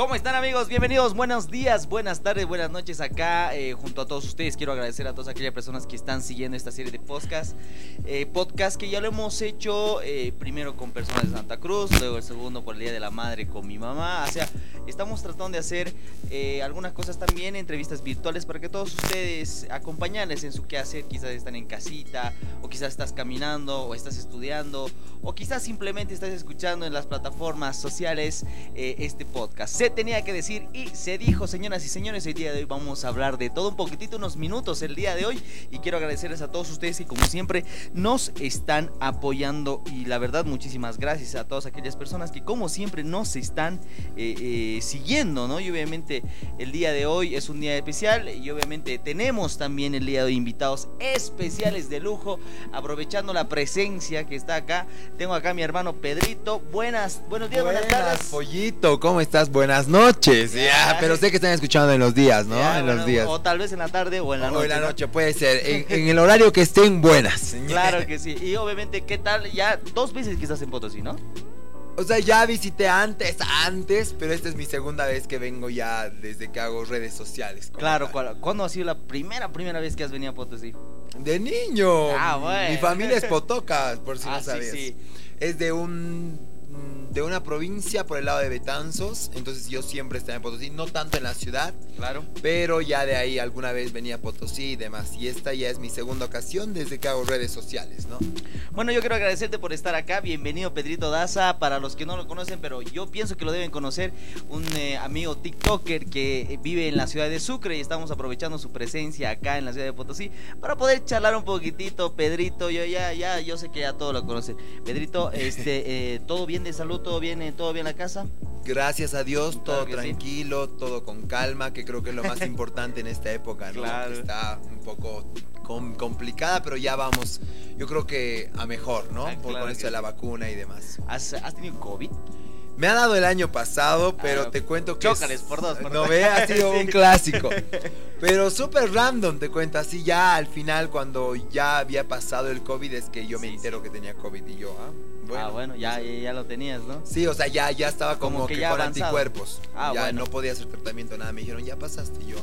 ¿Cómo están amigos? Bienvenidos, buenos días, buenas tardes, buenas noches acá eh, junto a todos ustedes. Quiero agradecer a todas aquellas personas que están siguiendo esta serie de podcast. Eh, podcast que ya lo hemos hecho eh, primero con personas de Santa Cruz, luego el segundo por el Día de la Madre con mi mamá. O sea, estamos tratando de hacer algunas cosas también, entrevistas virtuales para que todos ustedes acompañarles en su quehacer. Quizás están en casita, o quizás estás caminando, o estás estudiando, o quizás simplemente estás escuchando en las plataformas sociales este podcast se tenía que decir y se dijo, señoras y señores, el día de hoy vamos a hablar de todo un poquitito, unos minutos el día de hoy y quiero agradecerles a todos ustedes y como siempre nos están apoyando y la verdad muchísimas gracias a todas aquellas personas que como siempre nos están eh, eh, siguiendo, ¿no? Y obviamente el día de hoy es un día especial y obviamente tenemos también el día de hoy invitados especiales de lujo, aprovechando la presencia que está acá. Tengo acá a mi hermano Pedrito. Buenas, buenos días, buenas, buenas tardes. Pollito, ¿cómo estás? Buenas noches. Ya, pero sé que están escuchando en los días, ¿no? en los días. O tal vez en la tarde o en la noche. O en la noche, puede ser. En, el horario que estén buenas. Claro que sí. Y obviamente, ¿qué tal? Ya dos veces que estás en Potosí, ¿no? O sea, ya visité antes, antes, pero esta es mi segunda vez que vengo ya desde que hago redes sociales. Claro, ¿cuándo ha sido la primera, primera vez que has venido a Potosí? De niño. Ah, bueno. Mi familia es Potoca, por si no ah, sabías. Sí, sí. Es de un de una provincia por el lado de Betanzos, entonces yo siempre estaba en Potosí, no tanto en la ciudad, claro, pero ya de ahí alguna vez venía a Potosí y demás, y esta ya es mi segunda ocasión desde que hago redes sociales, ¿no? Bueno, yo quiero agradecerte por estar acá, bienvenido Pedrito Daza, para los que no lo conocen, pero yo pienso que lo deben conocer, un eh, amigo TikToker que vive en la ciudad de Sucre y estamos aprovechando su presencia acá en la ciudad de Potosí para poder charlar un poquitito, Pedrito, yo ya, ya, yo sé que ya todos lo conocen. Pedrito, este, eh, ¿todo bien de salud? ¿Todo bien, todo bien en la casa? Gracias a Dios, todo tranquilo, todo con calma, que creo que es lo más importante en esta época, ¿no? Claro. está un poco complicada, pero ya vamos, yo creo que a mejor, ¿no? Ah, por con esto de la vacuna y demás. ¿Has, tenido COVID? Me ha dado el año pasado, pero ah, te cuento que. Chócales por dos, por No ve, ha sido un clásico. Pero súper random, te cuento. Así ya al final, cuando ya había pasado el COVID, es que yo me entero que tenía COVID y yo, ah ah, bueno, ya, ya lo tenías, ¿no? Sí, o sea, ya, ya estaba como, que, con anticuerpos. Ah, ya no podía hacer tratamiento, nada. Me dijeron, ya pasaste yo.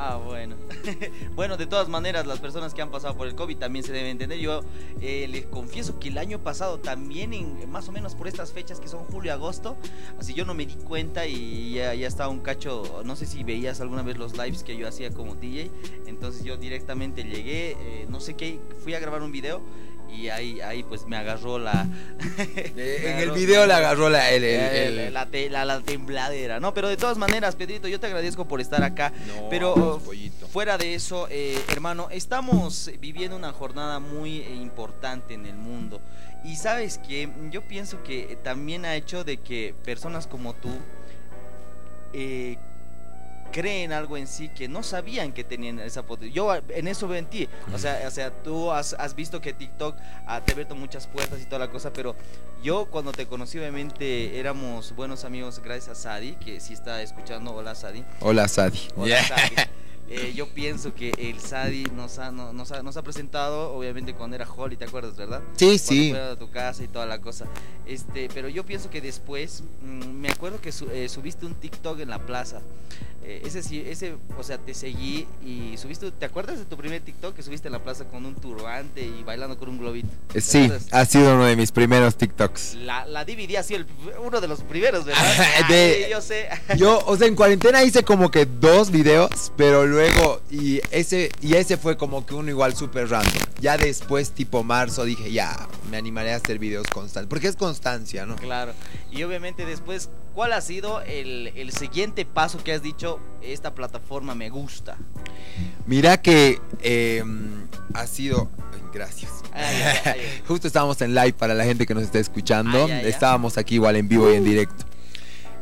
Ah, bueno. bueno, de todas maneras, las personas que han pasado por el COVID también se deben entender. Yo eh, les confieso que el año pasado también, en, más o menos por estas fechas que son julio y agosto, así yo no me di cuenta y ya, ya estaba un cacho. No sé si veías alguna vez los lives que yo hacía como DJ. Entonces yo directamente llegué, eh, no sé qué, fui a grabar un video y ahí, ahí pues me agarró la... en el video le agarró la, la, tembladera, ¿no? Pero de todas maneras, Pedrito, yo te agradezco por estar acá. pero fuera de eso, eh, hermano, estamos viviendo una jornada muy importante en el mundo. Y sabes que yo pienso que también ha hecho de que personas como tú eh, creen algo en sí que no sabían que tenían esa potencia. Yo en eso veo en ti. O sea, o sea tú has, visto que TikTok te ha abierto muchas puertas y toda la cosa, pero yo cuando te conocí, obviamente éramos buenos amigos gracias a Sadi, que si está escuchando. Hola, Sadi. Hola, Sadi. Hola, Sadi. Eh, yo pienso que el Sadi nos ha, nos, ha, nos ha presentado, obviamente, cuando era Holly, ¿te acuerdas, verdad? Sí, sí. Fue a tu casa y toda la cosa. Este, pero yo pienso que después, mm, me acuerdo que eh, subiste un TikTok en la plaza. Eh, ese sí, ese, o sea, te seguí y subiste, ¿te acuerdas de tu primer TikTok que subiste en la plaza con un turbante y bailando con un globito? Sí, ha sido uno de mis primeros TikToks. La, la DVD ha sido uno de los primeros, ¿verdad? de, yo sé. yo, o sea, en cuarentena hice como que dos videos, pero luego luego, y ese, y ese fue como que uno igual súper random. Ya después, tipo marzo, dije, ya, me animaré a hacer videos constantes. Porque es constancia, ¿no? Claro. Y obviamente después, ¿cuál ha sido el, siguiente paso que has dicho, esta plataforma me gusta? Mira que em, ha sido... Gracias. Justo estábamos en live para la gente que nos está escuchando. Estábamos aquí igual en vivo y en directo.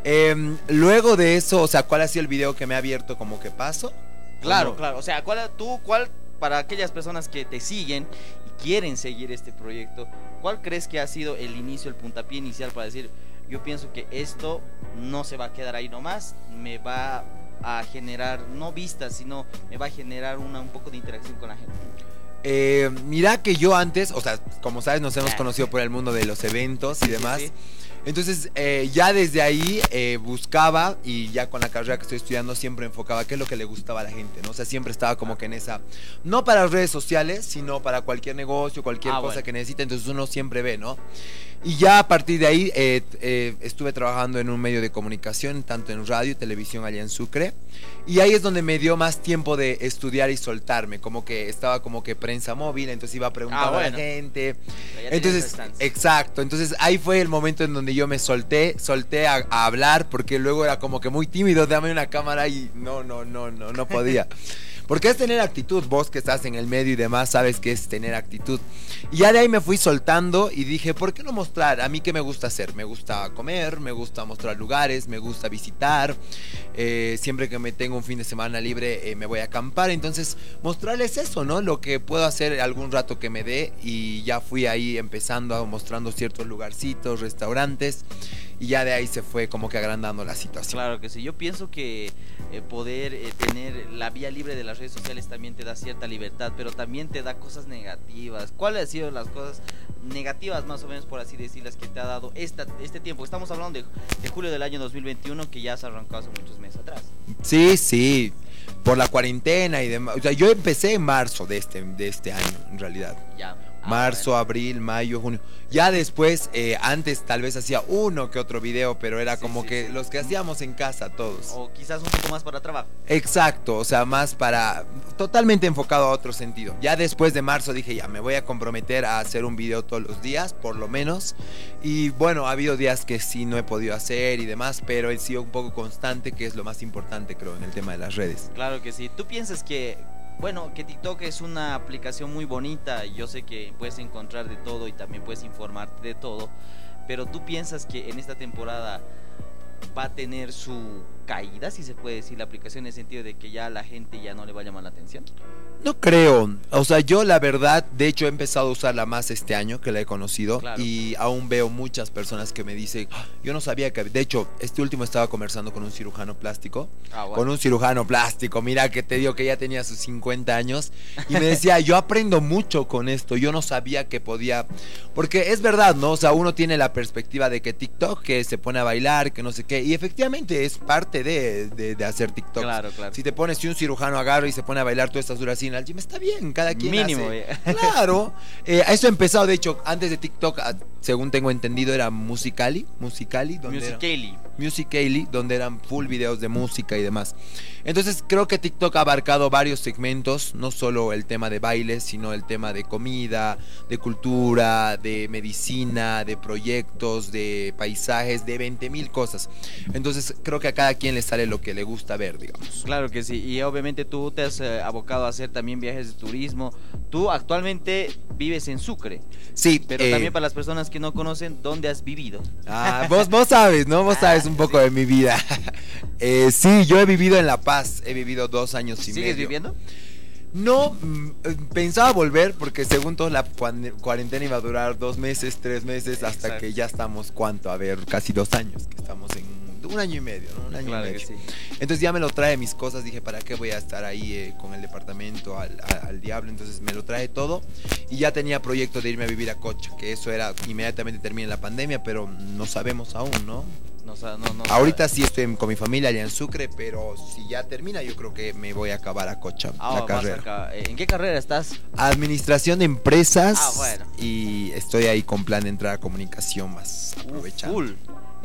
Em, luego de eso, o sea, ¿cuál ha sido el video que me ha abierto como que paso? Claro, claro. O sea, ¿cuál, tú, cuál, para aquellas personas que te siguen y quieren seguir este proyecto, ¿cuál crees que ha sido el inicio, el puntapié inicial para decir, yo pienso que esto no se va a quedar ahí nomás, me va a generar, no vistas, sino me va a generar una, un poco de interacción con la gente? Eh, mira que yo antes, o sea, como sabes, nos hemos conocido por el mundo de los eventos y demás. Entonces, eh, ya desde ahí eh, buscaba y ya con la carrera que estoy estudiando siempre enfocaba qué es lo que le gustaba a la gente, ¿no? O sea, siempre estaba como que en esa, no para redes sociales, sino para cualquier negocio, cualquier ah, cosa que necesite, entonces uno siempre ve, ¿no? Y ya a partir de ahí eh, eh, estuve trabajando en un medio de comunicación, tanto en radio y televisión allá en Sucre. Y ahí es donde me dio más tiempo de estudiar y soltarme, como que estaba como que prensa móvil, entonces iba a preguntar ah, a la gente. Entonces, exacto, entonces ahí fue el momento en donde yo me solté, solté a, a hablar, porque luego era como que muy tímido, dame una cámara y no, no, no, no, no podía. Porque es tener actitud. Vos que estás en el medio y demás sabes que es tener actitud. Y ya de ahí me fui soltando y dije, ¿por qué no mostrar? A mí qué me gusta hacer. Me gusta comer, me gusta mostrar lugares, me gusta visitar. Eh, siempre que me tengo un fin de semana libre eh, me voy a acampar. Entonces, mostrarles eso, ¿no? Lo que puedo hacer algún rato que me dé. Y ya fui ahí empezando a mostrando ciertos lugarcitos, restaurantes y ya de ahí se fue como que agrandando la situación. Claro que sí, yo pienso que eh, poder tener la vía libre de las redes sociales también te da cierta libertad, pero también te da cosas negativas. ¿Cuáles han sido las cosas negativas más o menos por así decirlas que te ha dado esta, este tiempo? Estamos hablando de, julio del año 2021 que ya se arrancado hace muchos meses atrás. Sí, sí, por la cuarentena y demás. O sea, yo empecé en marzo de este, de este año, en realidad. Ya. Ah, marzo, abril, mayo, junio. Ya después, eh, antes tal vez hacía uno que otro video, pero era como que los que hacíamos en casa todos. O quizás un poco más para trabajo. Exacto, o sea, más para... Totalmente enfocado a otro sentido. Ya después de marzo dije, ya, me voy a comprometer a hacer un video todos los días, por lo menos. Y bueno, ha habido días que sí no he podido hacer y demás, pero he sido un poco constante, que es lo más importante creo en el tema de las redes. Claro que sí. ¿Tú piensas que bueno, que TikTok es una aplicación muy bonita. Yo sé que puedes encontrar de todo y también puedes informarte de todo. Pero tú piensas que en esta temporada va a tener su caída, si se puede decir, la aplicación en el sentido de que ya la gente ya no le va a llamar la atención. No creo. O sea, yo la verdad, de hecho he empezado a usarla más este año que la he conocido y aún veo muchas personas que me dicen, ah, yo no sabía que... De hecho, este último estaba conversando con un cirujano plástico. Ah, con un cirujano plástico, mira que te digo que ya tenía sus 50 años y me decía, yo aprendo mucho con esto, yo no sabía que podía... Porque es verdad, ¿no? O sea, uno tiene la perspectiva de que TikTok, que se pone a bailar, que no sé qué, y efectivamente es parte de, de, hacer TikTok. Claro, claro. Si te pones, si un cirujano agarra y se pone a bailar, tú estás duras al gym, está bien, cada quien Mínimo, Claro. Eh, eso empezado, de hecho, antes de TikTok, ah, según tengo entendido, era Musicali. Musicali. Donde Musicali. Musical.ly, donde eran full videos de música y demás. Entonces creo que TikTok ha abarcado varios segmentos, no solo el tema de baile, sino el tema de comida, de cultura, de medicina, de proyectos, de paisajes, de 20 mil cosas. Entonces creo que a cada quien le sale lo que le gusta ver, digamos. Claro que sí, y obviamente tú te has eh, abocado a hacer también viajes de turismo. Tú actualmente vives en Sucre. Sí. Pero eh, también para las personas que no conocen, ¿dónde has vivido? Ah, vos, vos sabes, ¿no? Vos sabes un poco de mi vida. Eh, sí, yo he vivido en La Paz, he vivido dos años y medio. ¿Sigues viviendo? No, mm, pensaba volver porque según todo la cuarentena iba a durar dos meses, tres meses, hasta que ya estamos, ¿cuánto? A ver, casi dos años que estamos en un año y medio, ¿no? Un año y medio. Entonces ya me lo trae mis cosas, dije, ¿para qué voy a estar ahí eh, con el departamento al, al, diablo? Entonces me lo trae todo y ya tenía proyecto de irme a vivir a Cocha, que eso era inmediatamente termine la pandemia, pero no sabemos aún, ¿no? Ahorita sí estoy con mi familia allá en Sucre, pero si ya termina, yo creo que me voy a acabar a Cocha, ah, la carrera. Eh, ¿En qué carrera estás? Administración de empresas. Ah, bueno. Y estoy ahí con plan de entrar a comunicación más aprovechando.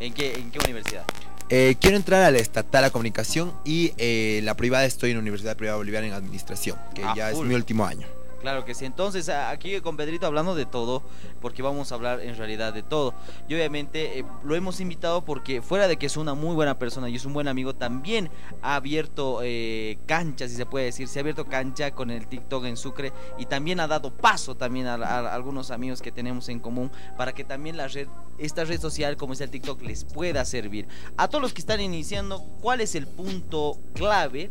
¿En qué, en qué universidad? Eh, quiero entrar a la estatal a comunicación y eh, la privada estoy en la Universidad Privada Boliviana en administración, que ah, ya es mi último año. Claro que sí. Entonces, aquí con Pedrito hablando de todo, porque vamos a hablar en realidad de todo. Y obviamente eh, lo hemos invitado porque fuera de que es una muy buena persona y es un buen amigo, también ha abierto eh, cancha, si se puede decir. Se ha abierto cancha con el TikTok en Sucre y también ha dado paso también a, algunos amigos que tenemos en común para que también la red, esta red social como es el TikTok les pueda servir. A todos los que están iniciando, ¿cuál es el punto clave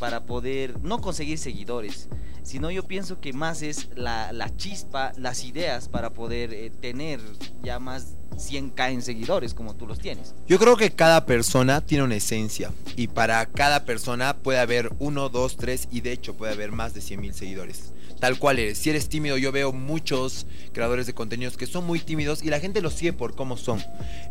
para poder no conseguir seguidores? sino yo pienso que más es la, chispa, las ideas para poder eh, tener ya más 100k en seguidores como tú los tienes. Yo creo que cada persona tiene una esencia y para cada persona puede haber uno, dos, tres y de hecho puede haber más de 100 mil seguidores tal cual eres. Si eres tímido, yo veo muchos creadores de contenidos que son muy tímidos y la gente los sigue por cómo son.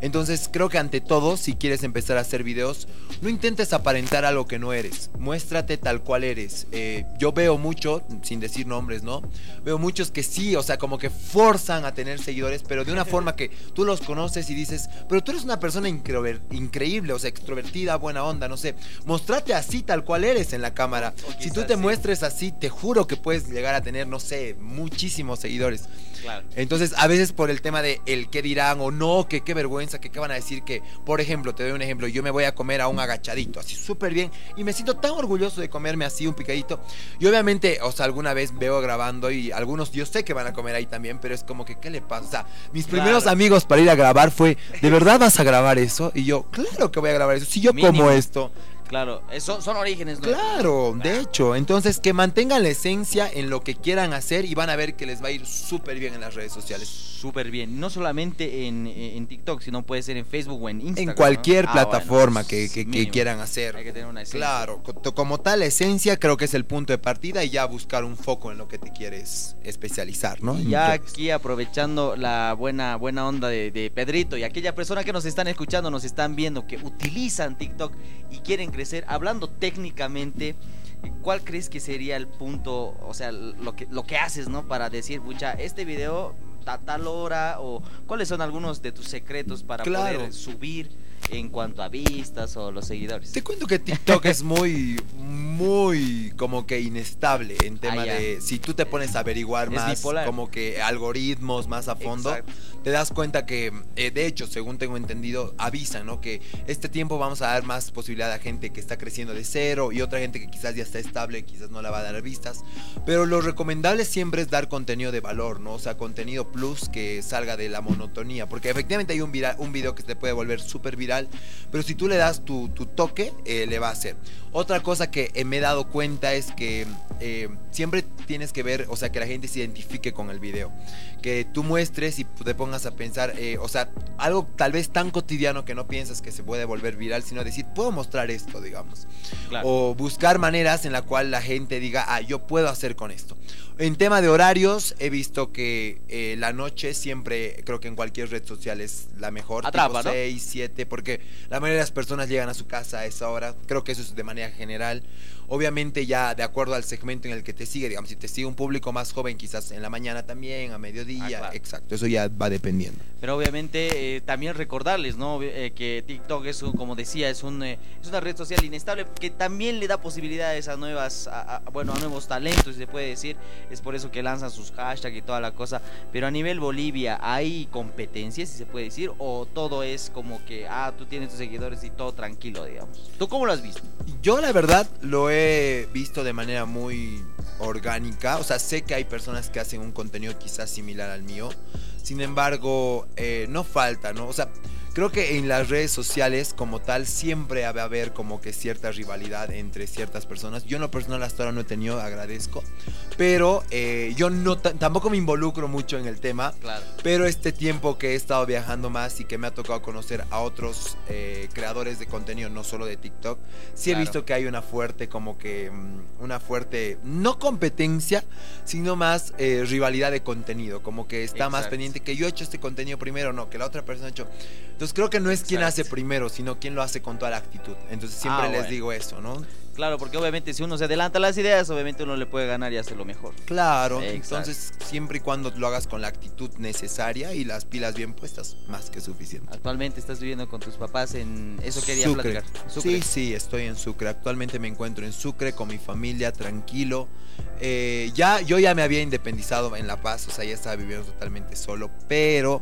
Entonces creo que ante todo, si quieres empezar a hacer videos, no intentes aparentar algo que no eres. Muéstrate tal cual eres. Eh, yo veo mucho, sin decir nombres, ¿no? Veo muchos que sí, o sea, como que forzan a tener seguidores, pero de una forma que tú los conoces y dices, pero tú eres una persona increíble, o sea, extrovertida, buena onda, no sé. Mostrate así tal cual eres en la cámara. Si tú te muestres así, te juro que puedes llegar a tener, no sé, muchísimos seguidores. Entonces, a veces por el tema de el qué dirán o no, que qué vergüenza, que qué van a decir que, por ejemplo, te doy un ejemplo, yo me voy a comer a un agachadito, así súper bien, y me siento tan orgulloso de comerme así un picadito. Y obviamente, o sea, alguna vez veo grabando y algunos yo sé que van a comer ahí también, pero es como que, ¿qué le pasa? O sea, mis primeros amigos para ir a grabar fue, ¿de verdad vas a grabar eso? Y yo, claro que voy a grabar eso. Si yo como esto, Claro, eso son orígenes. Claro, de hecho. Entonces, que mantengan la esencia en lo que quieran hacer y van a ver que les va a ir súper bien en las redes sociales. Súper bien. No solamente en, TikTok, sino puede ser en Facebook o en Instagram. En cualquier ah, plataforma que, quieran hacer. Hay que tener una esencia. Claro, como tal, la esencia creo que es el punto de partida y ya buscar un foco en lo que te quieres especializar, ¿no? ya aquí aprovechando la buena, buena onda de, de Pedrito y aquella persona que nos están escuchando, nos están viendo, que utilizan TikTok y quieren hablando técnicamente, ¿cuál crees que sería el punto, o sea, lo que, lo que haces, ¿no? Para decir, pucha, este video a tal hora, o cuáles son algunos de tus secretos para poder subir en cuanto a vistas o los seguidores. Te cuento que TikTok es muy, muy como que inestable en tema ah, de si tú te pones a averiguar más como que algoritmos más a fondo, te das cuenta que eh, de hecho, según tengo entendido, avisan, ¿no? Que este tiempo vamos a dar más posibilidad a gente que está creciendo de cero y otra gente que quizás ya está estable, quizás no la va a dar vistas, pero lo recomendable siempre es dar contenido de valor, ¿no? O sea, contenido plus que salga de la monotonía, porque efectivamente hay un, un video que te puede volver súper viral pero si tú le das tu, toque, eh, le va a hacer. Otra cosa que me he dado cuenta es que eh, siempre tienes que ver, o sea, que la gente se identifique con el video. Que tú muestres y te pongas a pensar, eh, o sea, algo tal vez tan cotidiano que no piensas que se puede volver viral, sino decir, puedo mostrar esto, digamos. O buscar maneras en la cual la gente diga, ah, yo puedo hacer con esto. En tema de horarios, he visto que eh, la noche siempre, creo que en cualquier red social es la mejor. Atrapa, tipo 6, 7, porque la mayoría de las personas llegan a su casa a esa hora. Creo que eso es de manera general. Obviamente ya de acuerdo al segmento en el que te sigue, digamos, si te sigue un público más joven, quizás en la mañana también, a mediodía, ah, exacto, eso ya va dependiendo. Pero obviamente eh, también recordarles, ¿no? Eh, que TikTok es, como decía, es, un, eh, es una red social inestable que también le da posibilidades a nuevas, bueno, a nuevos talentos, se puede decir, es por eso que lanzan sus hashtags y toda la cosa, pero a nivel Bolivia, ¿hay competencias, si se puede decir, o todo es como que, ah, tú tienes tus seguidores y todo tranquilo, digamos? ¿Tú cómo lo has visto? Yo la verdad lo he visto de manera muy orgánica. O sea, sé que hay personas que hacen un contenido quizás similar al mío. Sin embargo, eh, no falta, ¿no? O sea, creo que en las redes sociales como tal siempre va a haber como que cierta rivalidad entre ciertas personas. Yo en lo personal hasta ahora no he tenido, agradezco. Pero eh, yo no tampoco me involucro mucho en el tema. Claro. Pero este tiempo que he estado viajando más y que me ha tocado conocer a otros eh, creadores de contenido, no solo de TikTok, sí he visto que hay una fuerte como que mm, una fuerte, no competencia, sino más eh, rivalidad de contenido. Como que está más pendiente que yo he hecho este contenido primero, no, que la otra persona ha hecho. Entonces creo que no es quien hace primero, sino quien lo hace con toda la actitud. Entonces siempre ah, les digo eso, ¿no? Claro, porque obviamente si uno se adelanta las ideas, obviamente uno le puede ganar y hacerlo mejor. Claro, entonces siempre y cuando lo hagas con la actitud necesaria y las pilas bien puestas, más que suficiente. Actualmente estás viviendo con tus papás en... Eso quería Sucre. platicar. Sí, sí, estoy en Sucre. Actualmente me encuentro en Sucre con mi familia, tranquilo. Eh, ya, yo ya me había independizado en La Paz, o sea, ya estaba viviendo totalmente solo, pero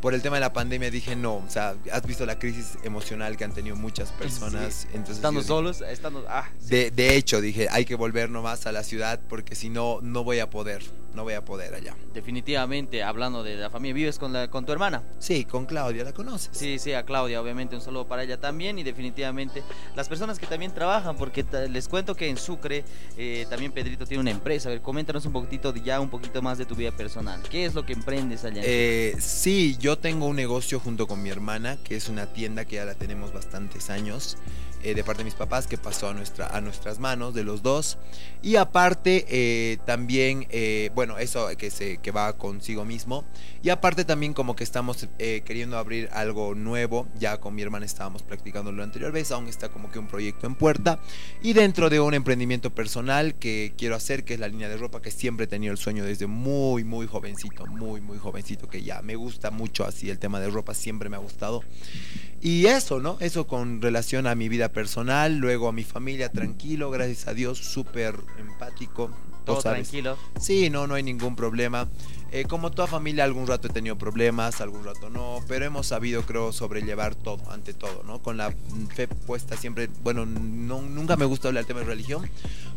por el tema de la pandemia dije no, o sea, has visto la crisis emocional que han tenido muchas personas. Entonces, estando solos, estando... Ah, de, de, hecho, dije, hay que volver nomás a la ciudad porque si no, no voy a poder. No voy a poder allá. Definitivamente, hablando de la familia, ¿vives con, la, con tu hermana? Sí, con Claudia, ¿la conoces? Sí, sí, a Claudia, obviamente un saludo para ella también y definitivamente las personas que también trabajan, porque les cuento que en Sucre eh, también Pedrito tiene una empresa. A ver, coméntanos un poquitito de ya un poquito más de tu vida personal. ¿Qué es lo que emprendes allá? Eh, sí, yo tengo un negocio junto con mi hermana, que es una tienda que ya la tenemos bastantes años. Eh, de parte de mis papás que pasó a, nuestra, a nuestras manos de los dos. Y aparte eh, también, eh, bueno, eso que, se, que va consigo mismo. Y aparte también como que estamos queriendo abrir algo nuevo. Ya con mi hermana estábamos practicando la anterior vez, aún está como que un proyecto en puerta. Y dentro de un emprendimiento personal que quiero hacer, que es la línea de ropa, que siempre he tenido el sueño desde muy, muy jovencito, muy, muy jovencito, que ya me gusta mucho así el tema de ropa, siempre me ha gustado. Y eso, ¿no? Eso con relación a mi vida personal, luego a mi familia, tranquilo, gracias a Dios, súper empático. Todo tranquilo. Sí, no, no hay ningún problema. Eh, como toda familia, algún rato he tenido problemas, algún rato no, pero hemos sabido, creo, sobrellevar todo, ante todo, ¿no? Con la fe puesta siempre, bueno, no, nunca me gusta hablar del tema de religión,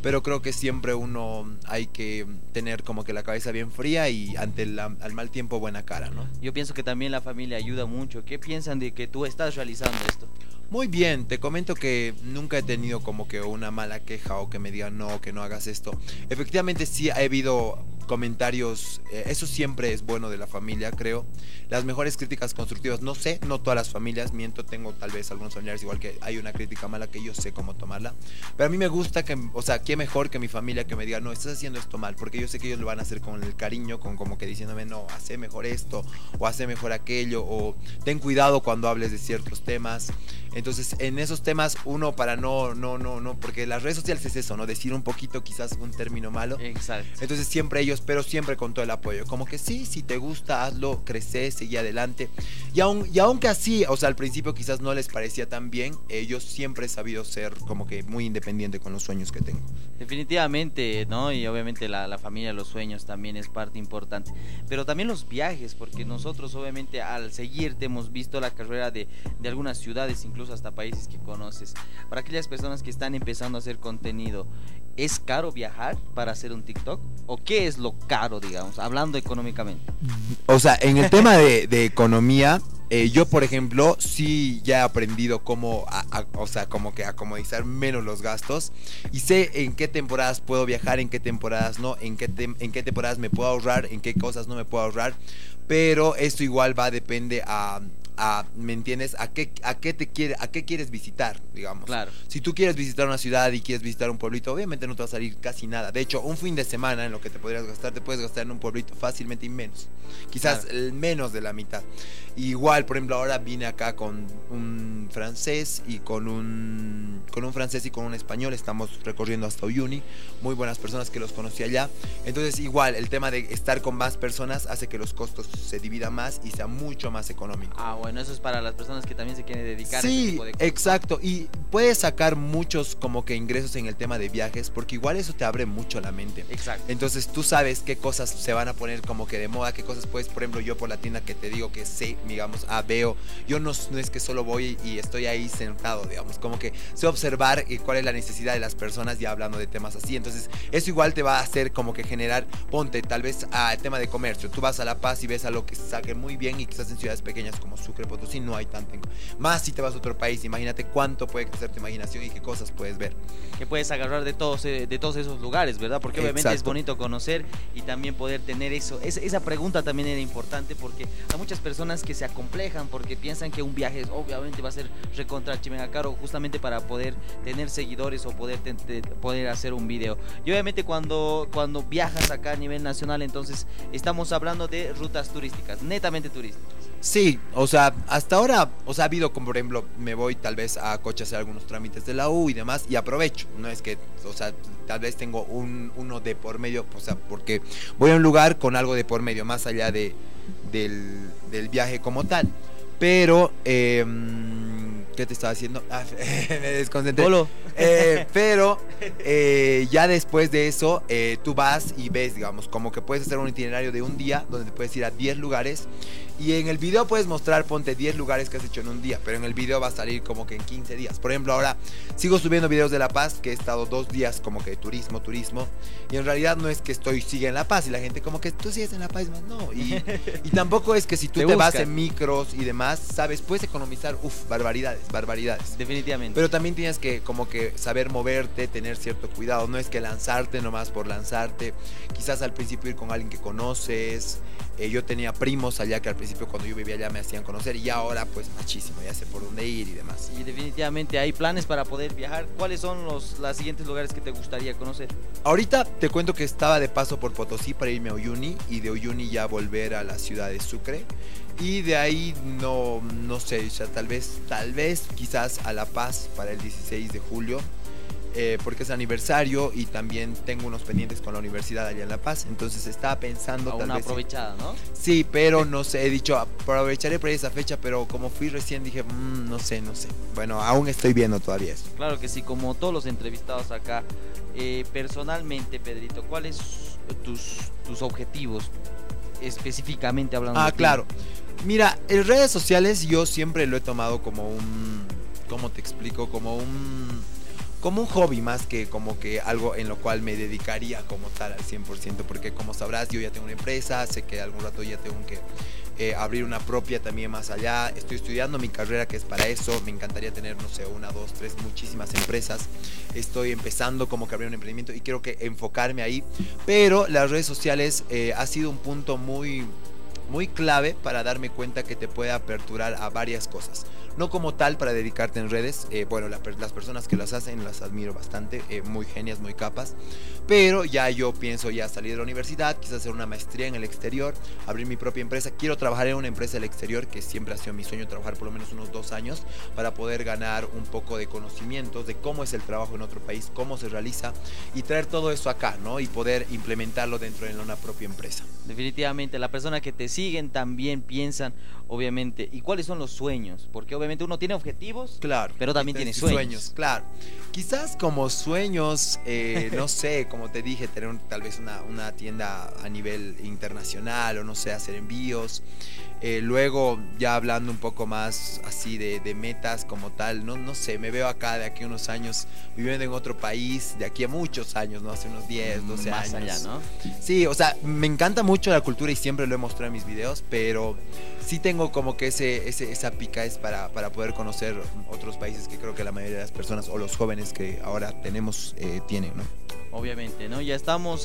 pero creo que siempre uno hay que tener como que la cabeza bien fría y ante el mal tiempo buena cara, ¿no? Yo pienso que también la familia ayuda mucho. ¿Qué piensan de que tú estás realizando esto? Muy bien, te comento que nunca he tenido como que una mala queja o que me digan no, que no hagas esto. Efectivamente sí ha habido comentarios, eh, eso siempre es bueno de la familia, creo. Las mejores críticas constructivas, no sé, no todas las familias, miento, tengo tal vez algunos familiares igual que hay una crítica mala que yo sé cómo tomarla, pero a mí me gusta que, o sea, qué mejor que mi familia que me diga, no, estás haciendo esto mal, porque yo sé que ellos lo van a hacer con el cariño, con como que diciéndome, no, hace mejor esto, o hace mejor aquello, o ten cuidado cuando hables de ciertos temas. Entonces, en esos temas, uno para no, no, no, no, porque las redes sociales es eso, ¿no? Decir un poquito quizás un término malo. Exacto. Entonces, siempre ellos pero siempre con todo el apoyo. Como que sí, si te gusta, hazlo, crece, sigue adelante. Y, aun, y aunque así, o sea, al principio quizás no les parecía tan bien, ellos siempre he sabido ser como que muy independiente con los sueños que tengo. Definitivamente, ¿no? Y obviamente la, la familia, los sueños también es parte importante. Pero también los viajes, porque nosotros obviamente al seguirte hemos visto la carrera de, de algunas ciudades, incluso hasta países que conoces. Para aquellas personas que están empezando a hacer contenido, ¿es caro viajar para hacer un TikTok? ¿O qué es lo caro, digamos, hablando económicamente? O sea, en el tema de, economía, eh, yo, por ejemplo, sí ya he aprendido cómo, o sea, como que acomodizar menos los gastos y sé en qué temporadas puedo viajar, en qué temporadas no, en qué, en qué temporadas me puedo ahorrar, en qué cosas no me puedo ahorrar. Pero esto igual va, depende a, a, ¿me entiendes? ¿A qué, a qué te quiere, a qué quieres visitar, digamos? Claro. Si tú quieres visitar una ciudad y quieres visitar un pueblito, obviamente no te va a salir casi nada. De hecho, un fin de semana en lo que te podrías gastar, te puedes gastar en un pueblito fácilmente y menos. Quizás menos de la mitad. Igual, por ejemplo, ahora vine acá con un francés y con un con un francés y con un español, estamos recorriendo hasta Uyuni, muy buenas personas que los conocí allá. Entonces, igual, el tema de estar con más personas hace que los costos se dividan más y sea mucho más económico. Ah, bueno, eso es para las personas que también se quieren dedicar sí, a este tipo de cosas. exacto, y puedes sacar muchos como que ingresos en el tema de viajes, porque igual eso te abre mucho la mente. Exacto. Entonces, tú sabes qué cosas se van a poner como que de moda, qué cosas puedes, por ejemplo, yo por la tienda que te digo que sé, digamos, ah, veo, yo no, no es que solo voy y estoy ahí sentado, digamos, como que sé observar cuál es la necesidad de las personas ya hablando de temas así. Entonces, eso igual te va a hacer como que generar, ponte tal vez a tema de comercio. Tú vas a La Paz y ves a lo que saque muy bien y quizás en ciudades pequeñas como Sucre, Potosí no hay tanto. Más si te vas a otro país, imagínate cuánto puede crecer tu imaginación y qué cosas puedes ver. Que puedes agarrar de todos, eh, de todos esos lugares, ¿verdad? Porque obviamente es bonito conocer y también poder tener eso. esa pregunta también era importante porque hay muchas personas que se acomplejan porque piensan que un viaje obviamente va a ser recontra chimega caro justamente para poder tener seguidores o poder, poder hacer un video. Y obviamente cuando, cuando viajas acá a nivel nacional, entonces estamos hablando de rutas turísticas, netamente turísticas. Sí, o sea, hasta ahora, o sea, ha habido como por ejemplo, me voy tal vez a coche a hacer algunos trámites de la U y demás y aprovecho, no es que, o sea, tal vez tengo un, uno de por medio, o sea, porque voy a un lugar con algo de por medio, más allá de, del, del viaje como tal. Pero, eh, ¿Qué te estaba haciendo? Ah, me desconcentré. Eh, pero eh, ya después de eso, eh, tú vas y ves, digamos, como que puedes hacer un itinerario de un día donde te puedes ir a 10 lugares Y en el video puedes mostrar, ponte 10 lugares que has hecho en un día, pero en el video va a salir como que en 15 días. Por ejemplo, ahora sigo subiendo videos de La Paz, que he estado dos días como que turismo, turismo, y en realidad no es que estoy, sigue en La Paz, y la gente como que tú sigues en La Paz, más no. Y, tampoco es que si tú te, vas en micros y demás, sabes, puedes economizar, uff, barbaridades, barbaridades. Definitivamente. Pero también tienes que como que saber moverte, tener cierto cuidado, no es que lanzarte nomás por lanzarte, quizás al principio ir con alguien que conoces, eh, yo tenía primos allá que al principio cuando yo vivía allá me hacían conocer y ahora pues muchísimo, ya sé por dónde ir y demás. Y definitivamente hay planes para poder viajar. ¿Cuáles son los, los siguientes lugares que te gustaría conocer? Ahorita te cuento que estaba de paso por Potosí para irme a Uyuni y de Uyuni ya volver a la ciudad de Sucre. Y de ahí no, no sé, ya tal vez, tal vez quizás a La Paz para el 16 de julio eh, porque es aniversario y también tengo unos pendientes con la universidad allá en La Paz. Entonces estaba pensando. A una aprovechada, ¿no? Sí, pero no sé, he dicho, aprovecharé por esa fecha, pero como fui recién dije, mm, no sé, no sé. Bueno, aún estoy viendo todavía eso. Claro que sí, como todos los entrevistados acá. Eh, personalmente, Pedrito, ¿cuáles tus, tus objetivos específicamente hablando? Ah, claro. Mira, en redes sociales yo siempre lo he tomado como un. ¿Cómo te explico? Como un como un hobby más que como que algo en lo cual me dedicaría como tal al 100%, porque como sabrás yo ya tengo una empresa, sé que algún rato ya tengo que eh, abrir una propia también más allá, estoy estudiando mi carrera que es para eso, me encantaría tener, no sé, una, dos, tres, muchísimas empresas, estoy empezando como que abrir un emprendimiento y quiero que enfocarme ahí, pero las redes sociales eh, ha sido un punto muy muy clave para darme cuenta que te puede aperturar a varias cosas no como tal para dedicarte en redes. Eh, bueno, las personas que las hacen las admiro bastante, eh, muy genias, muy capas. Pero ya yo pienso ya salir de la universidad, quizás hacer una maestría en el exterior, abrir mi propia empresa. Quiero trabajar en una empresa del exterior, que siempre ha sido mi sueño, trabajar por lo menos unos dos años para poder ganar un poco de conocimientos de cómo es el trabajo en otro país, cómo se realiza y traer todo eso acá, ¿no? Y poder implementarlo dentro de una propia empresa. Definitivamente, la persona que te siguen también piensan, obviamente, ¿y cuáles son los sueños? Porque obviamente uno tiene objetivos, claro, pero también tiene sueños. Claro, quizás como sueños, eh, no sé, como te dije, tener tal vez una, una, tienda a nivel internacional o no sé, hacer envíos. Eh, luego, ya hablando un poco más así de, metas como tal, no, no sé, me veo acá de aquí a unos años viviendo en otro país, de aquí a muchos años, ¿no? Hace unos 10, 12 más años. Allá, ¿no? Sí, o sea, me encanta mucho la cultura y siempre lo he mostrado en mis videos, pero sí tengo como que ese, ese esa pica es para, para poder conocer otros países que creo que la mayoría de las personas o los jóvenes que ahora tenemos eh, tienen, ¿no? Obviamente, ¿no? Ya estamos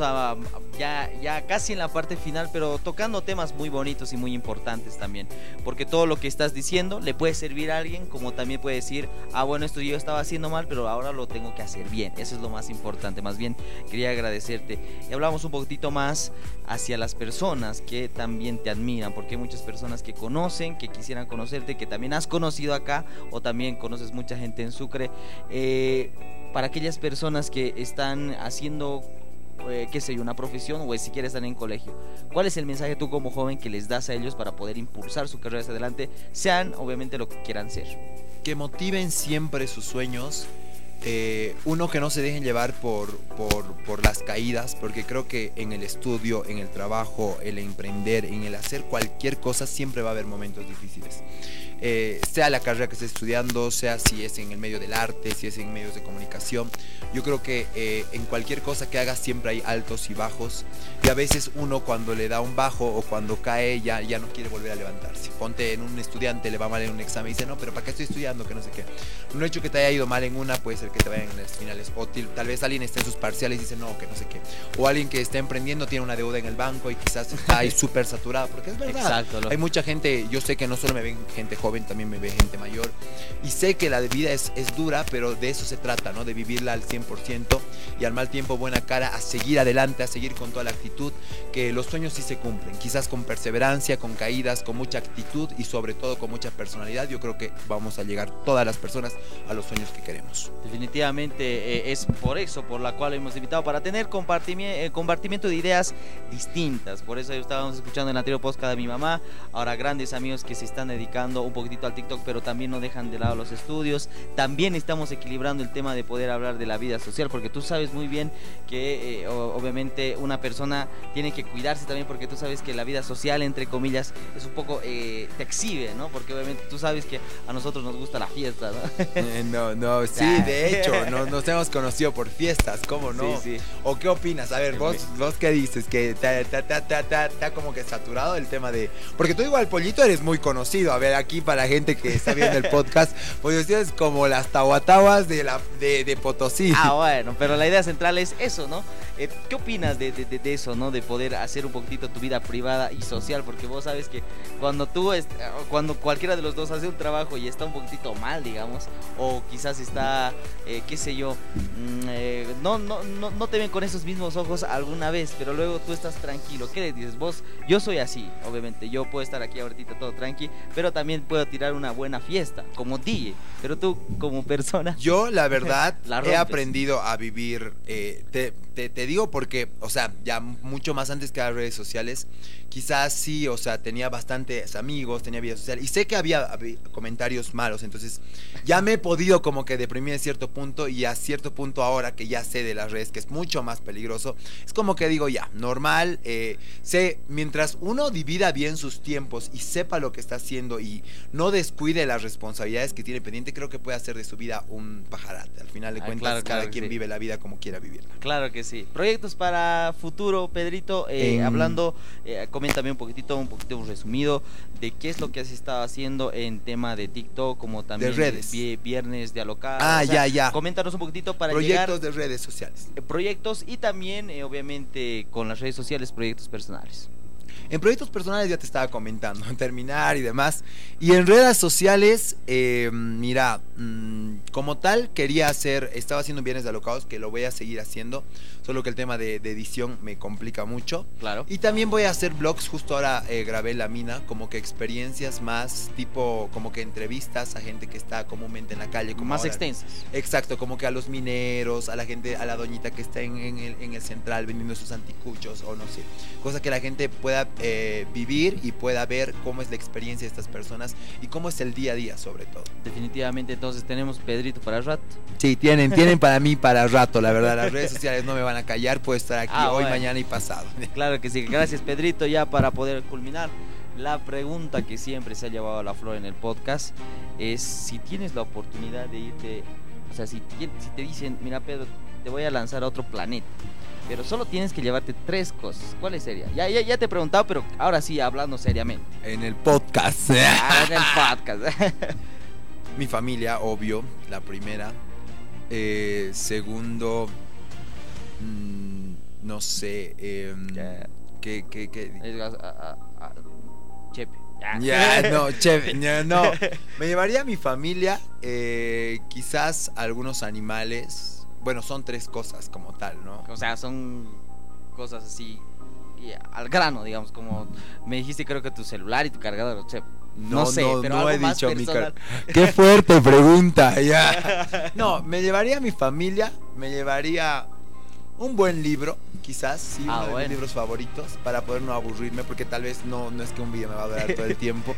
ya, ya casi en la parte final, pero tocando temas muy bonitos y muy importantes también, porque todo lo que estás diciendo le puede servir a alguien, como también puede decir, ah, bueno, esto yo estaba haciendo mal, pero ahora lo tengo que hacer bien, eso es lo más importante, más bien quería agradecerte. Y hablamos un poquitito más hacia las personas que también te admiran, porque hay muchas personas que conocen, que quisieran conocerte, que también has conocido acá, o también conoces mucha gente en Sucre. Eh, para aquellas personas que están haciendo eh, qué sé yo, una profesión o si quieres estar en colegio. ¿Cuál es el mensaje tú como joven que les das a ellos para poder impulsar su carrera hacia adelante, sean obviamente lo que quieran ser? Que motiven siempre sus sueños. Eh, uno que no se dejen llevar por, por, por las caídas, porque creo que en el estudio, en el trabajo, el emprender, en el hacer cualquier cosa, siempre va a haber momentos difíciles. Eh, sea la carrera que estés estudiando, sea si es en el medio del arte, si es en medios de comunicación. Yo creo que eh, en cualquier cosa que hagas siempre hay altos y bajos. Y a veces uno cuando le da un bajo o cuando cae ya, ya no quiere volver a levantarse. Ponte en un estudiante, le va mal en un examen y dice, no, pero ¿para qué estoy estudiando? Que no sé qué. Un hecho que te haya ido mal en una puede ser que te vayan en las finales. O tal vez alguien esté en sus parciales y dice, no, que no sé qué. O alguien que esté emprendiendo tiene una deuda en el banco y quizás está ahí súper saturado. Porque es verdad. Hay mucha gente, yo sé que no solo me ven gente joven, también me ve gente mayor. Y sé que la vida es, es dura, pero de eso se trata, ¿no? De vivirla al 100% y al mal tiempo buena cara, a seguir adelante, a seguir con toda la actitud, que los sueños sí se cumplen, quizás con perseverancia, con caídas, con mucha actitud y sobre todo con mucha personalidad. Yo creo que vamos a llegar todas las personas a los sueños que queremos. Definitivamente eh, es por eso, por la cual hemos invitado, para tener eh, compartimiento de ideas distintas. Por eso estábamos escuchando en el anterior podcast de mi mamá, ahora grandes amigos que se están dedicando un poquitito al TikTok, pero también no dejan de lado los estudios. También estamos equilibrando el tema de poder hablar de la vida social, porque tú sabes muy bien que eh, obviamente una persona tiene que cuidarse también, porque tú sabes que la vida social, entre comillas, es un poco, eh, te exhibe, ¿no? Porque obviamente tú sabes que a nosotros nos gusta la fiesta, ¿no? Eh, no, no, sí, de hecho, nos, hemos conocido por fiestas, ¿cómo no? Sí, sí. ¿O qué opinas? A ver, vos, vos qué dices, que está como que saturado el tema de... Porque tú igual, Pollito, eres muy conocido. A ver, aquí para la gente que está viendo el podcast, es como las tahuatahuas de, la, de, Potosí. Ah, bueno, pero la idea central es eso, ¿no? Eh, ¿Qué opinas de, de, eso, ¿no? De poder hacer un poquito tu vida privada y social, porque vos sabes que cuando tú, cuando cualquiera de los dos hace un trabajo y está un poquitito mal, digamos, o quizás está, eh, qué sé yo, mm, eh, no, no, no, no te ven con esos mismos ojos alguna vez, pero luego tú estás tranquilo. ¿Qué le dices? Vos, yo soy así, obviamente, yo puedo estar aquí ahorita todo tranqui, pero también puedo tirar una buena fiesta, como DJ, pero tú como persona... Yo, la verdad, he aprendido a vivir, te, te, te digo porque, o sea, ya mucho más antes que las redes sociales, quizás sí, o sea, tenía bastantes amigos, tenía vida social, y sé que había, comentarios malos, entonces ya me he podido como que deprimir en cierto punto, y a cierto punto ahora que ya sé de las redes, que es mucho más peligroso, es como que digo, ya, normal, eh, sé, mientras uno divida bien sus tiempos y sepa lo que está haciendo y no descuide las responsabilidades que tiene pendiente, creo que puede hacer de su vida un pajarate. Al final de ah, cuentas, cada quien vive la vida como quiera vivirla. Claro que sí. Proyectos para futuro, Pedrito, eh, hablando, eh, coméntame un poquitito, un poquito resumido de qué es lo que has estado haciendo en tema de TikTok, como también de redes. viernes de alocar. Ah, ya, ya. Coméntanos un poquitito para proyectos de redes sociales. Eh, proyectos y también, obviamente, con las redes sociales, proyectos personales. En proyectos personales ya te estaba comentando, en terminar y demás. Y en redes sociales, eh, mira, mm, como tal quería hacer, estaba haciendo bienes de alocados, que lo voy a seguir haciendo, solo que el tema de, edición me complica mucho. Claro. Y también voy a hacer blogs, justo ahora eh, grabé La Mina, como que experiencias más tipo, como que entrevistas a gente que está comúnmente en la calle. Como más extensas. Exacto, como que a los mineros, a la gente, a la doñita que está en, el, en el central vendiendo sus anticuchos o no sé. Cosa que la gente pueda eh, vivir y pueda ver cómo es la experiencia de estas personas y cómo es el día a día sobre todo. Definitivamente entonces tenemos Pedrito para rato. Sí, tienen, tienen para mí para rato, la verdad. Las redes sociales no me van a callar, puedo estar aquí ah, hoy, mañana y pasado. Claro que sí, gracias Pedrito ya para poder culminar. La pregunta que siempre se ha llevado a la flor en el podcast es si tienes la oportunidad de irte, o sea, si, si te dicen, mira Pedro, te voy a lanzar a otro planeta pero solo tienes que llevarte tres cosas. ¿Cuáles serían? Ya, ya, te he preguntado, pero ahora sí, hablando seriamente. En el podcast. Ah, en el podcast. Mi familia, obvio, la primera. Eh, segundo, mm, no sé. Eh, ¿Qué, qué, qué? chepe. Ya, no, chepe, no. Me llevaría a mi familia, eh, quizás algunos animales bueno, son tres cosas como tal, ¿no? O sea, son cosas así al grano, digamos, como me dijiste creo que tu celular y tu cargador, o sea, no, sé, pero no he dicho mi Qué fuerte pregunta, ya. No, me llevaría a mi familia, me llevaría un buen libro, quizás, sí, ah, uno de mis libros favoritos, para poder no aburrirme, porque tal vez no, no es que un video me va a durar todo el tiempo.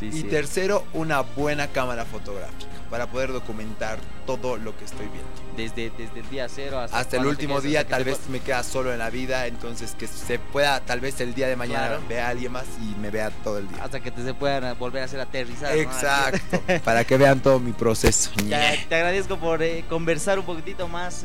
y tercero, una buena cámara fotográfica para poder documentar todo lo que estoy viendo. Desde, desde el día cero hasta, hasta el último día, tal vez me queda solo en la vida, entonces que se pueda, tal vez el día de mañana vea a alguien más y me vea todo el día. Hasta que te se puedan volver a hacer aterrizar. Exacto, para que vean todo mi proceso. te agradezco por eh, conversar un poquitito más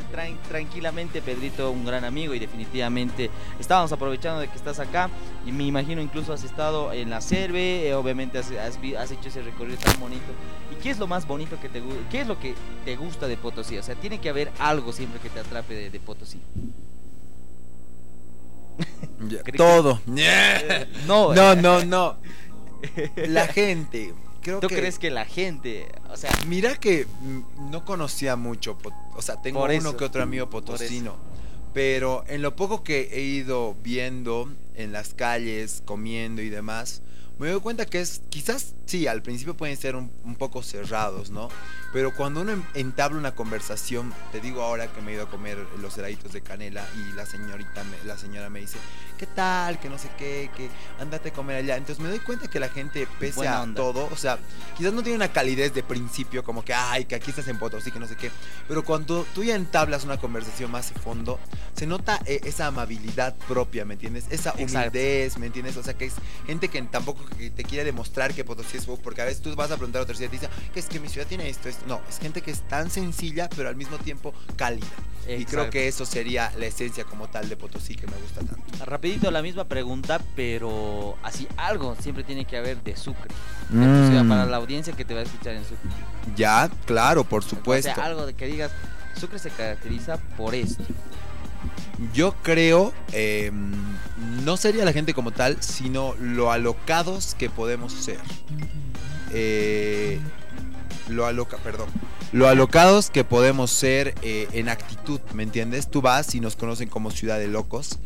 tranquilamente, Pedrito, un gran amigo y definitivamente estábamos aprovechando de que estás acá y me imagino incluso has estado en la Cerve, eh, obviamente has, has hecho ese recorrido tan bonito. ¿Y qué es lo más bonito que te qué es lo que te gusta de Potosí? O sea, tiene que haber algo siempre que te atrape de, Potosí. todo. no, no, no, no. La gente. Creo ¿Tú crees que la gente, o sea, mira que no conocía mucho, o sea, tengo uno que otro amigo potosino, pero en lo poco que he ido viendo en las calles, comiendo y demás, me doy cuenta que es, quizás sí, al principio pueden ser un, poco cerrados, ¿no? Pero cuando uno entabla una conversación, te digo ahora que me he ido a comer los heladitos de canela y la señorita, la señora me dice, ¿qué tal? Que no sé qué, que andate a comer allá. Entonces me doy cuenta que la gente, pese a todo, o sea, quizás no tiene una calidez de principio, como que, ay, que aquí estás en Potosí, que no sé qué. Pero cuando tú ya entablas una conversación más a fondo, se nota eh, esa amabilidad propia, ¿me entiendes? Esa humildez, ¿me entiendes? O sea, que es gente que tampoco te quiere demostrar que Potosí es porque a veces tú vas a preguntar a otra ciudad y te dice, que es que mi ciudad tiene esto, esto. No, es gente que es tan sencilla, pero al mismo tiempo cálida. Y creo que eso sería la esencia como tal de Potosí que me gusta tanto. Rapidito la misma pregunta, pero así algo siempre tiene que haber de Sucre. Mm. para la audiencia que te va a escuchar en Sucre. Ya, claro, por supuesto. O sea, algo de que digas, Sucre se caracteriza por esto. Yo creo, em, no sería la gente como tal, sino lo alocados que podemos ser. Eh, lo aloca, perdón. Lo alocados que podemos ser eh, en actitud, ¿me entiendes? Tú vas y nos conocen como ciudad de locos.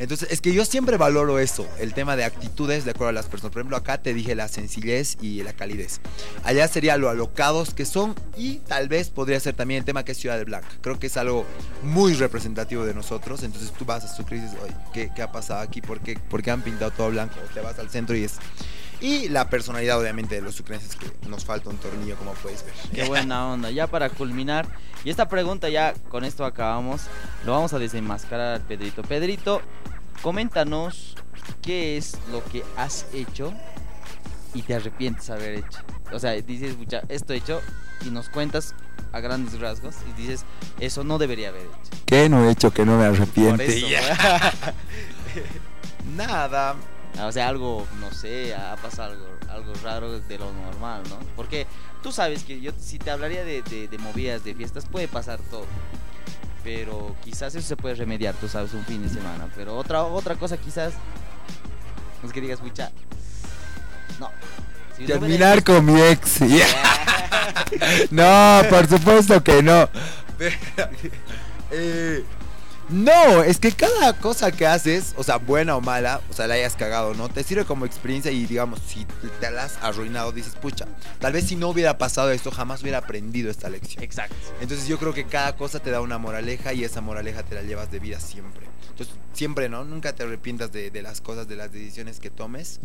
Entonces, es que yo siempre valoro eso, el tema de actitudes de acuerdo a las personas. Por ejemplo, acá te dije la sencillez y la calidez. Allá sería lo alocados que son y tal vez podría ser también el tema que es Ciudad de Blanca. Creo que es algo muy representativo de nosotros. Entonces tú vas a su crisis, oye, ¿qué, ¿qué, ha pasado aquí? ¿Por qué, ¿Por qué han pintado todo blanco? O te vas al centro y es y la personalidad, obviamente, de los sucrenses, que nos falta un tornillo, como puedes ver. Qué buena onda. Ya para culminar, y esta pregunta ya con esto acabamos, lo vamos a desenmascarar al Pedrito. Pedrito, coméntanos qué es lo que has hecho y te arrepientes haber hecho. O sea, dices, escucha, esto he hecho y nos cuentas a grandes rasgos y dices, eso no debería haber hecho. ¿Qué no he hecho que no me arrepiente? Nada, o sea, algo, no sé, ha pasado algo, algo raro de lo normal, ¿no? Porque tú sabes que yo, si te hablaría de, de, movidas, de fiestas, puede pasar todo. Pero quizás eso se puede remediar, tú sabes, un fin de semana. Pero otra, otra cosa quizás, no es que digas, mucha, no. Terminar con mi ex. no, por supuesto que no. eh, no, es que cada cosa que haces, o sea, buena o mala, o sea, la hayas cagado, ¿no? Te sirve como experiencia y digamos, si te la has arruinado, dices, pucha, tal vez si no hubiera pasado esto, jamás hubiera aprendido esta lección. Exacto. Entonces yo creo que cada cosa te da una moraleja y esa moraleja te la llevas de vida siempre. Entonces, siempre, ¿no? Nunca te arrepientas de, de las cosas, de las decisiones que tomes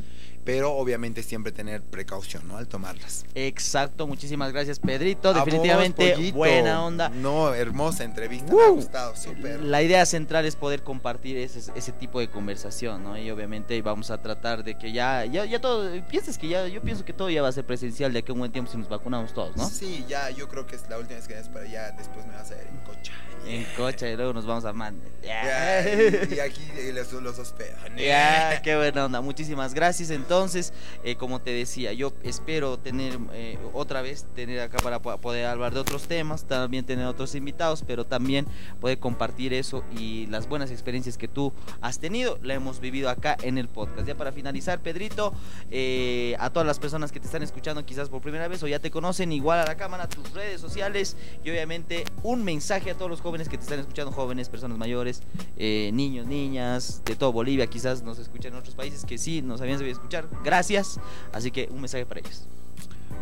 pero obviamente siempre tener precaución, ¿no? Al tomarlas. Exacto, muchísimas gracias, Pedrito. Definitivamente buena onda. No, hermosa entrevista, me ha gustado, súper. La idea central es poder compartir ese, ese, tipo de conversación, ¿no? Y obviamente vamos a tratar de que ya, ya, ya todo, piensas que ya, yo pienso que todo ya va a ser presencial de aquí a un buen tiempo si nos vacunamos todos, ¿no? Sí, ya, yo creo que es la última vez que es para allá, después me vas a ver en cocha. En coche y luego nos vamos a mandar. y, aquí los, los hospedan. Ya, qué buena onda. Muchísimas gracias. Entonces, eh, como te decía, yo espero tener eh, otra vez, tener acá para poder hablar de otros temas, también tener otros invitados, pero también poder compartir eso y las buenas experiencias que tú has tenido, la hemos vivido acá en el podcast. Ya para finalizar, Pedrito, eh, a todas las personas que te están escuchando quizás por primera vez o ya te conocen, igual a la cámara, tus redes sociales y obviamente un mensaje a todos los jóvenes que te están escuchando, jóvenes, personas mayores, eh, niños, niñas, de todo Bolivia, quizás nos escuchan en otros países que sí nos habían sabido escuchar. Gracias. Así que un mensaje para ellos.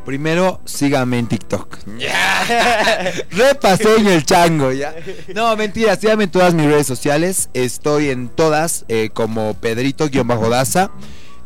Primero, síganme en TikTok. Repasé en el chango, ¿ya? No, mentira, síganme en todas mis redes sociales. Estoy en todas eh, como Pedrito-Daza.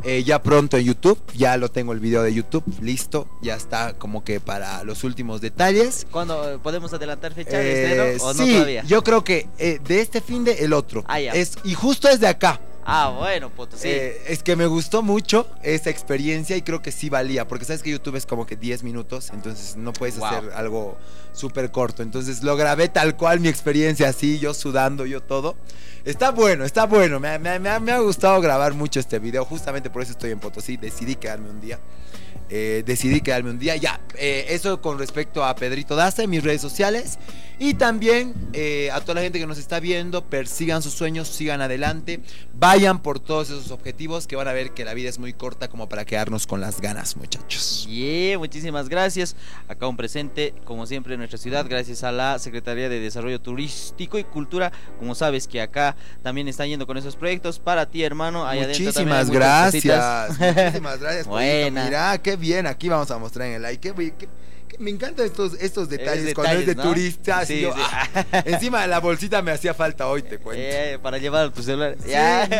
Eh, ya pronto en YouTube, ya lo tengo el video de YouTube, listo, ya está como que para los últimos detalles. ¿Cuándo podemos adelantar fecha de estreno o no todavía? Yo creo que eh, de este fin de el otro. Ah, es, y justo es de acá. Ah, bueno, pues sí. Eh, es que me gustó mucho esa experiencia y creo que sí valía, porque sabes que YouTube es como que 10 minutos, entonces no puedes hacer algo súper corto. Entonces lo grabé tal cual mi experiencia, así, yo sudando, yo todo. Está bueno, está bueno. Me, ha gustado grabar mucho este video, justamente por eso estoy en Potosí. Decidí quedarme un día. Eh, decidí quedarme un día. Ya, eh, eso con respecto a Pedrito Daza en mis redes sociales. Y también eh, a toda la gente que nos está viendo, persigan sus sueños, sigan adelante, vayan por todos esos objetivos que van a ver que la vida es muy corta como para quedarnos con las ganas, muchachos. Yeah, muchísimas gracias. Acá un presente, como siempre, en nuestra ciudad, gracias a la Secretaría de Desarrollo Turístico y Cultura. Como sabes que acá también están yendo con esos proyectos para ti, hermano. muchísimas gracias. Muchísimas gracias. Buena. Mira, qué bien. Aquí vamos a mostrar en el like. qué me encantan estos, estos detalles, cuando es de turistas. Ah, encima la bolsita me hacía falta hoy, te cuento. Eh, para llevar tu celular.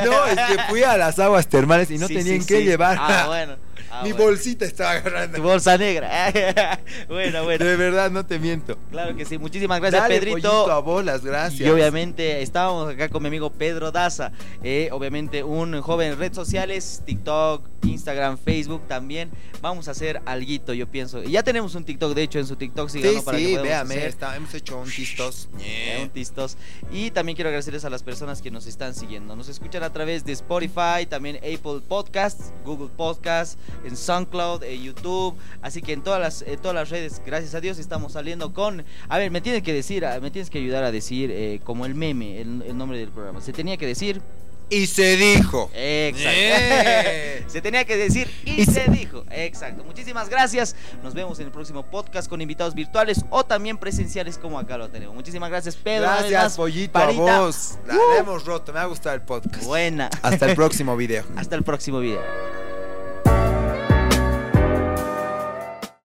no, es que fui a las aguas termales y no tenían que llevar. Ah, bueno. Ah, Mi bolsita estaba agarrando. Tu bolsa negra. bueno, bueno. De verdad, no te miento. Claro que sí. Muchísimas gracias, Pedrito. a vos las gracias. Y obviamente estábamos acá con mi amigo Pedro Daza. Eh, obviamente un joven en redes sociales, TikTok, Instagram, Facebook también. Vamos a hacer alguito, yo pienso. Ya tenemos un TikTok, de hecho, en su TikTok. sí, para sí, véame, está, hemos hecho un tistos. Un tistos. Y también quiero agradecerles a las personas que nos están siguiendo. Nos escuchan a través de Spotify, también Apple Podcasts, Google Podcasts, en SoundCloud, en YouTube. Así que en todas las, todas las redes, gracias a Dios, estamos saliendo con. A ver, me tienes que decir, me tienes que ayudar a decir eh, como el meme, el nombre del programa. Se tenía que decir y se dijo. Exacto. Eh. se tenía que decir y, se... dijo. Exacto. Muchísimas gracias. Nos vemos en el próximo podcast con invitados virtuales o también presenciales como acá lo tenemos. Muchísimas gracias, Pedro. Gracias, Pollito, a vos. La hemos roto. Me ha gustado el podcast. Buena. Hasta el próximo video. Hasta el próximo video.